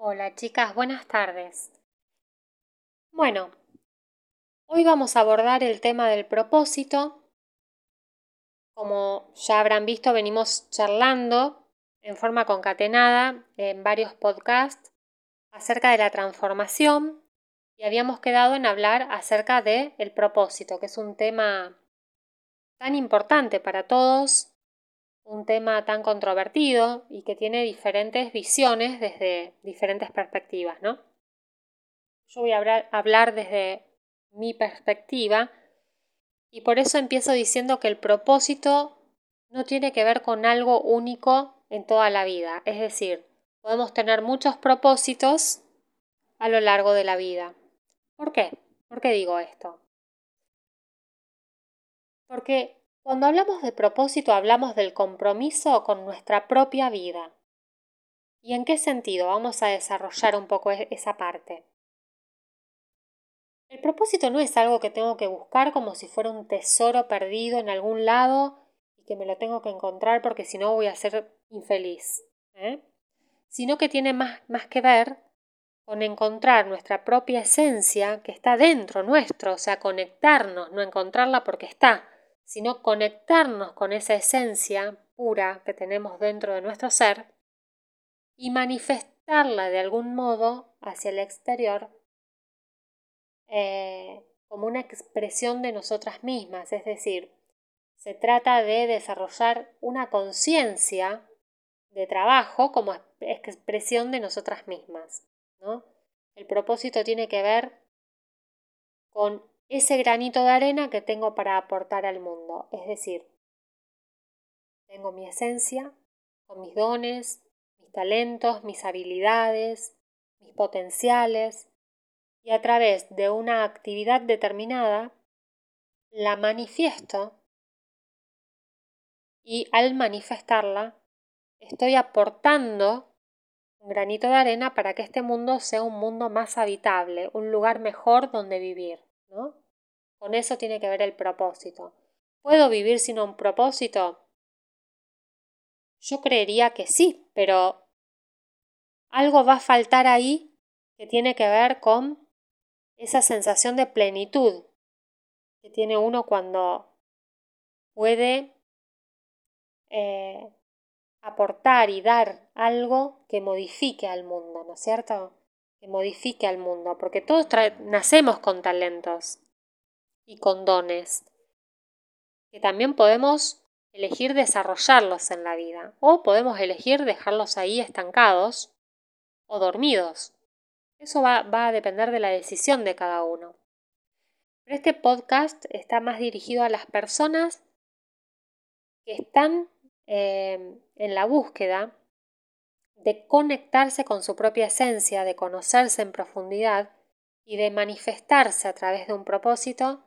Hola chicas, buenas tardes. Bueno, hoy vamos a abordar el tema del propósito. Como ya habrán visto, venimos charlando en forma concatenada en varios podcasts acerca de la transformación y habíamos quedado en hablar acerca del el propósito, que es un tema tan importante para todos un tema tan controvertido y que tiene diferentes visiones desde diferentes perspectivas, ¿no? Yo voy a hablar, desde mi perspectiva y por eso empiezo diciendo que el propósito no tiene que ver con algo único en toda la vida. Es decir, podemos tener muchos propósitos a lo largo de la vida. ¿Por qué? ¿Por qué digo esto? Porque cuando hablamos de propósito hablamos del compromiso con nuestra propia vida. ¿Y en qué sentido? Vamos a desarrollar un poco e-, esa parte. El propósito no es algo que tengo que buscar como si fuera un tesoro perdido en algún lado y que me lo tengo que encontrar porque si no voy a ser infeliz. ¿eh? Sino que tiene más, más que ver con encontrar nuestra propia esencia que está dentro nuestro, o sea, conectarnos, no encontrarla porque está, sino conectarnos con esa esencia pura que tenemos dentro de nuestro ser y manifestarla de algún modo hacia el exterior eh, como una expresión de nosotras mismas, es decir, se trata de desarrollar una conciencia de trabajo como expresión de nosotras mismas. ¿no? El propósito tiene que ver con ese granito de arena que tengo para aportar al mundo. Es decir, tengo mi esencia con mis dones, mis talentos, mis habilidades, mis potenciales, y a través de una actividad determinada la manifiesto y al manifestarla estoy aportando un granito de arena para que este mundo sea un mundo más habitable, un lugar mejor donde vivir. ¿No? Con eso tiene que ver el propósito. ¿Puedo vivir sin un propósito? Yo creería que sí, pero algo va a faltar ahí que tiene que ver con esa sensación de plenitud que tiene uno cuando puede eh, aportar y dar algo que modifique al mundo, ¿no es cierto? Que modifique al mundo, porque todos nacemos con talentos y con dones, que también podemos elegir desarrollarlos en la vida, o podemos elegir dejarlos ahí estancados o dormidos. Eso va, a depender de la decisión de cada uno. Pero este podcast está más dirigido a las personas que están eh, en la búsqueda de conectarse con su propia esencia, de conocerse en profundidad y de manifestarse a través de un propósito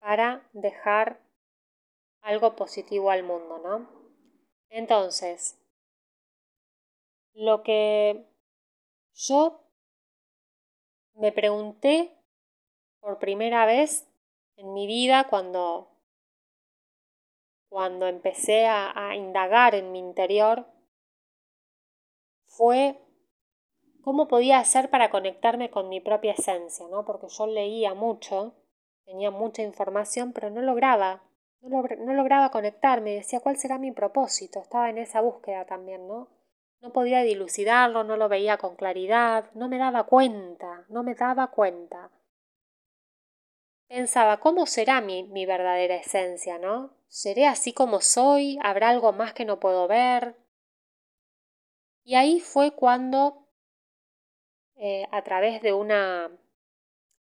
para dejar algo positivo al mundo, ¿no? Entonces, lo que yo me pregunté por primera vez en mi vida cuando, cuando empecé a, a indagar en mi interior fue cómo podía hacer para conectarme con mi propia esencia, ¿no? Porque yo leía mucho, tenía mucha información, pero no lograba, no, lograba conectarme, decía cuál será mi propósito, estaba en esa búsqueda también, ¿no? No podía dilucidarlo, no lo veía con claridad, no me daba cuenta, no me daba cuenta. Pensaba, ¿cómo será mi, mi verdadera esencia, no? ¿Seré así como soy? ¿Habrá algo más que no puedo ver? Y ahí fue cuando, eh, a través de, una,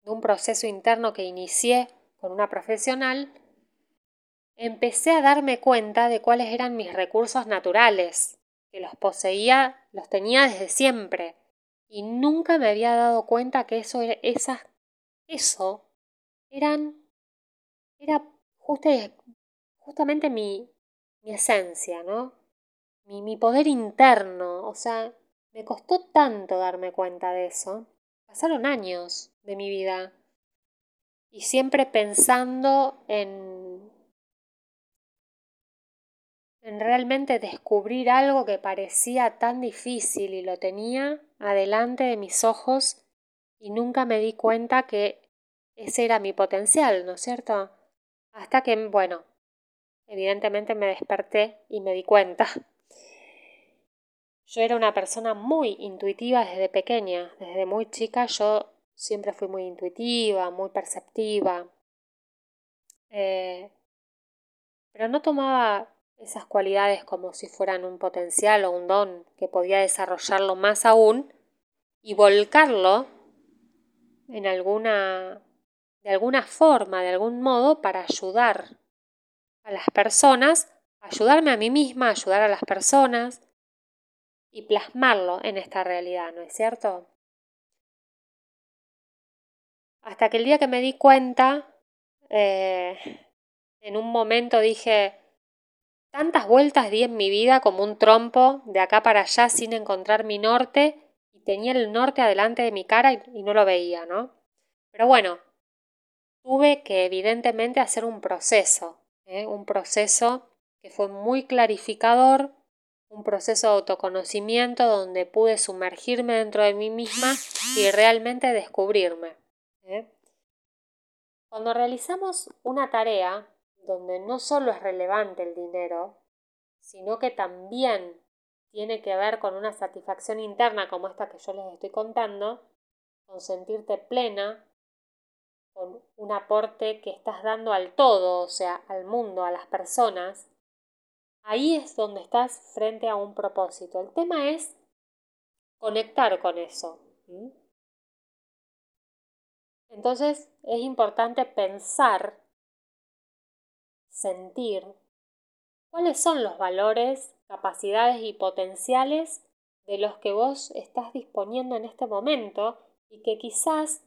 de un proceso interno que inicié con una profesional, empecé a darme cuenta de cuáles eran mis recursos naturales, que los poseía, los tenía desde siempre, y nunca me había dado cuenta que eso, esas, eso eran, era justamente mi, mi esencia, ¿no? Mi, poder interno. O sea, me costó tanto darme cuenta de eso. Pasaron años de mi vida. Y siempre pensando en, en realmente descubrir algo que parecía tan difícil y lo tenía adelante de mis ojos y nunca me di cuenta que ese era mi potencial, ¿no es cierto? Hasta que, bueno, evidentemente me desperté y me di cuenta. Yo era una persona muy intuitiva desde pequeña, desde muy chica yo siempre fui muy intuitiva, muy perceptiva, eh, pero no tomaba esas cualidades como si fueran un potencial o un don que podía desarrollarlo más aún y volcarlo en alguna de alguna forma, de algún modo para ayudar a las personas, ayudarme a mí misma, ayudar a las personas y plasmarlo en esta realidad, ¿no es cierto? Hasta que el día que me di cuenta, eh, en un momento dije, tantas vueltas di en mi vida como un trompo de acá para allá sin encontrar mi norte y tenía el norte adelante de mi cara y, no lo veía, ¿no? Pero bueno, tuve que evidentemente hacer un proceso, ¿eh? un proceso que fue muy clarificador, un proceso de autoconocimiento donde pude sumergirme dentro de mí misma y realmente descubrirme. ¿eh? Cuando realizamos una tarea donde no solo es relevante el dinero, sino que también tiene que ver con una satisfacción interna como esta que yo les estoy contando, con sentirte plena, con un aporte que estás dando al todo, o sea, al mundo, a las personas, ahí es donde estás frente a un propósito. El tema es conectar con eso. Entonces es importante pensar, sentir cuáles son los valores, capacidades y potenciales de los que vos estás disponiendo en este momento y que quizás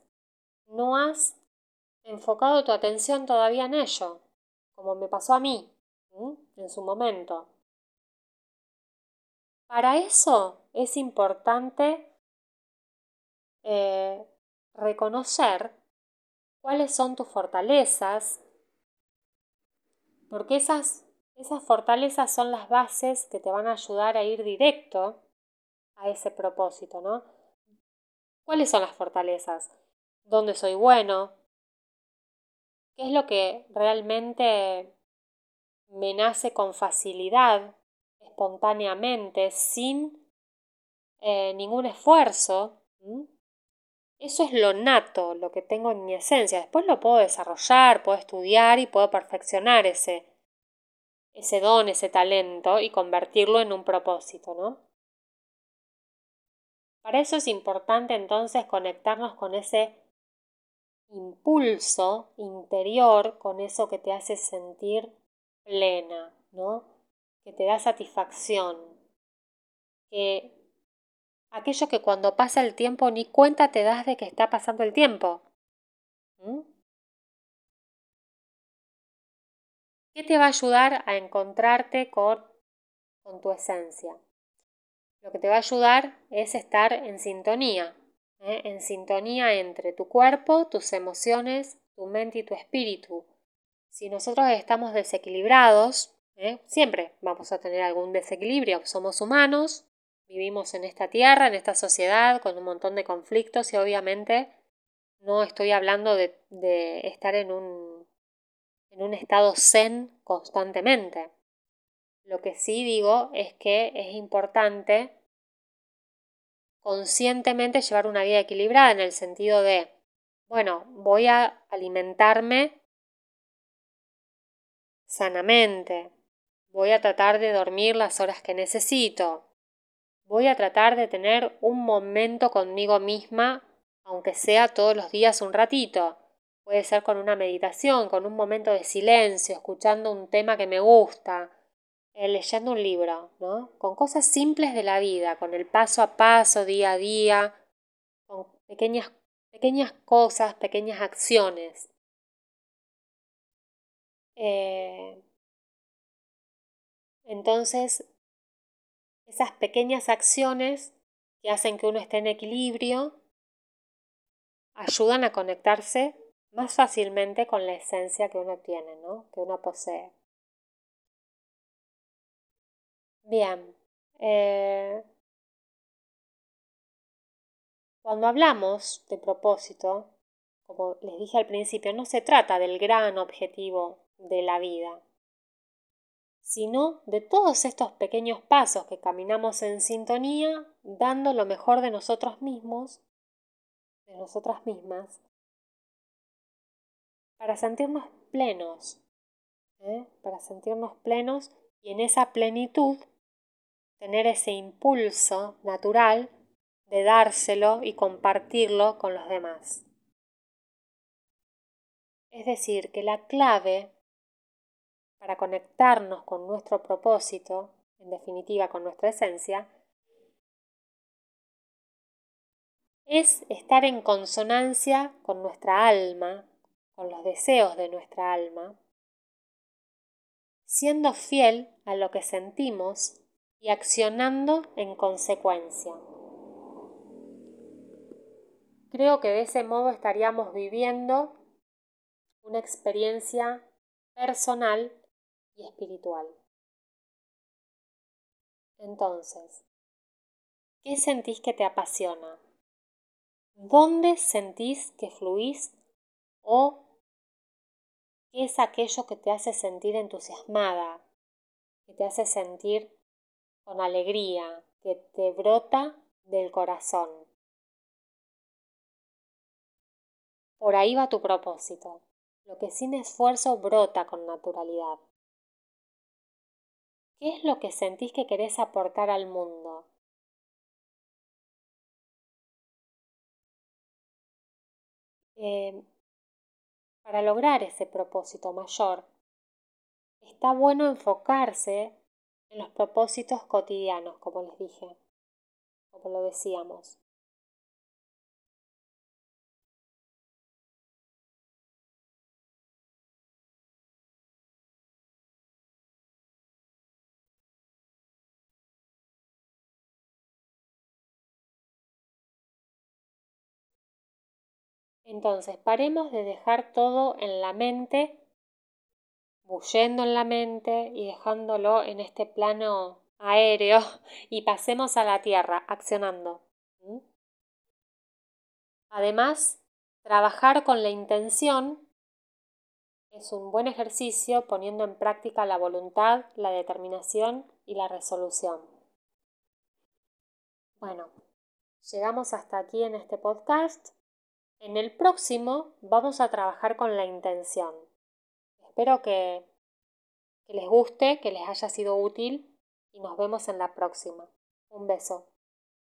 no has enfocado tu atención todavía en ello, como me pasó a mí en su momento. Para eso es importante eh, reconocer cuáles son tus fortalezas, porque esas, esas fortalezas son las bases que te van a ayudar a ir directo a ese propósito, ¿no? ¿Cuáles son las fortalezas? ¿Dónde soy bueno? ¿Qué es lo que realmente me nace con facilidad, espontáneamente, sin eh, ningún esfuerzo? Eso es lo nato, lo que tengo en mi esencia. Después lo puedo desarrollar, puedo estudiar y puedo perfeccionar ese, ese don, ese talento y convertirlo en un propósito, ¿no? Para eso es importante entonces conectarnos con ese impulso interior, con eso que te hace sentir plena, ¿no? Que te da satisfacción, que aquello que cuando pasa el tiempo ni cuenta te das de que está pasando el tiempo. ¿Mm? ¿Qué te va a ayudar a encontrarte con, con tu esencia? Lo que te va a ayudar es estar en sintonía, ¿eh? en sintonía entre tu cuerpo, tus emociones, tu mente y tu espíritu. Si nosotros estamos desequilibrados, ¿eh? siempre vamos a tener algún desequilibrio, somos humanos, Vivimos en esta tierra, en esta sociedad, con un montón de conflictos y obviamente no estoy hablando de, estar en un, en un estado zen constantemente. Lo que sí digo es que es importante conscientemente llevar una vida equilibrada en el sentido de, bueno, voy a alimentarme sanamente, voy a tratar de dormir las horas que necesito, Voy a tratar de tener un momento conmigo misma, aunque sea todos los días un ratito. Puede ser con una meditación, con un momento de silencio, escuchando un tema que me gusta, eh, leyendo un libro, ¿no? Con cosas simples de la vida, con el paso a paso, día a día, con pequeñas, pequeñas cosas, pequeñas acciones. Eh, entonces, esas pequeñas acciones que hacen que uno esté en equilibrio ayudan a conectarse más fácilmente con la esencia que uno tiene, ¿no? que uno posee. Bien. Eh, cuando hablamos de propósito, como les dije al principio, no se trata del gran objetivo de la vida, sino de todos estos pequeños pasos que caminamos en sintonía, dando lo mejor de nosotros mismos, de nosotras mismas, para sentirnos plenos, ¿eh? para sentirnos plenos y en esa plenitud tener ese impulso natural de dárselo y compartirlo con los demás. Es decir, que la clave para conectarnos con nuestro propósito, en definitiva con nuestra esencia, es estar en consonancia con nuestra alma, con los deseos de nuestra alma, siendo fiel a lo que sentimos y accionando en consecuencia. Creo que de ese modo estaríamos viviendo una experiencia personal y espiritual. Entonces, ¿qué sentís que te apasiona? ¿Dónde sentís que fluís o qué es aquello que te hace sentir entusiasmada, que te hace sentir con alegría, que te brota del corazón. Por ahí va tu propósito, lo que sin esfuerzo brota con naturalidad. ¿Qué es lo que sentís que querés aportar al mundo? Eh, para lograr ese propósito mayor, está bueno enfocarse en los propósitos cotidianos, como les dije, como lo decíamos. Entonces, paremos de dejar todo en la mente, bullendo en la mente y dejándolo en este plano aéreo y pasemos a la tierra, accionando. Además, trabajar con la intención es un buen ejercicio poniendo en práctica la voluntad, la determinación y la resolución. Bueno, llegamos hasta aquí en este podcast. En el próximo vamos a trabajar con la intención. Espero que, les guste, que les haya sido útil y nos vemos en la próxima. Un beso.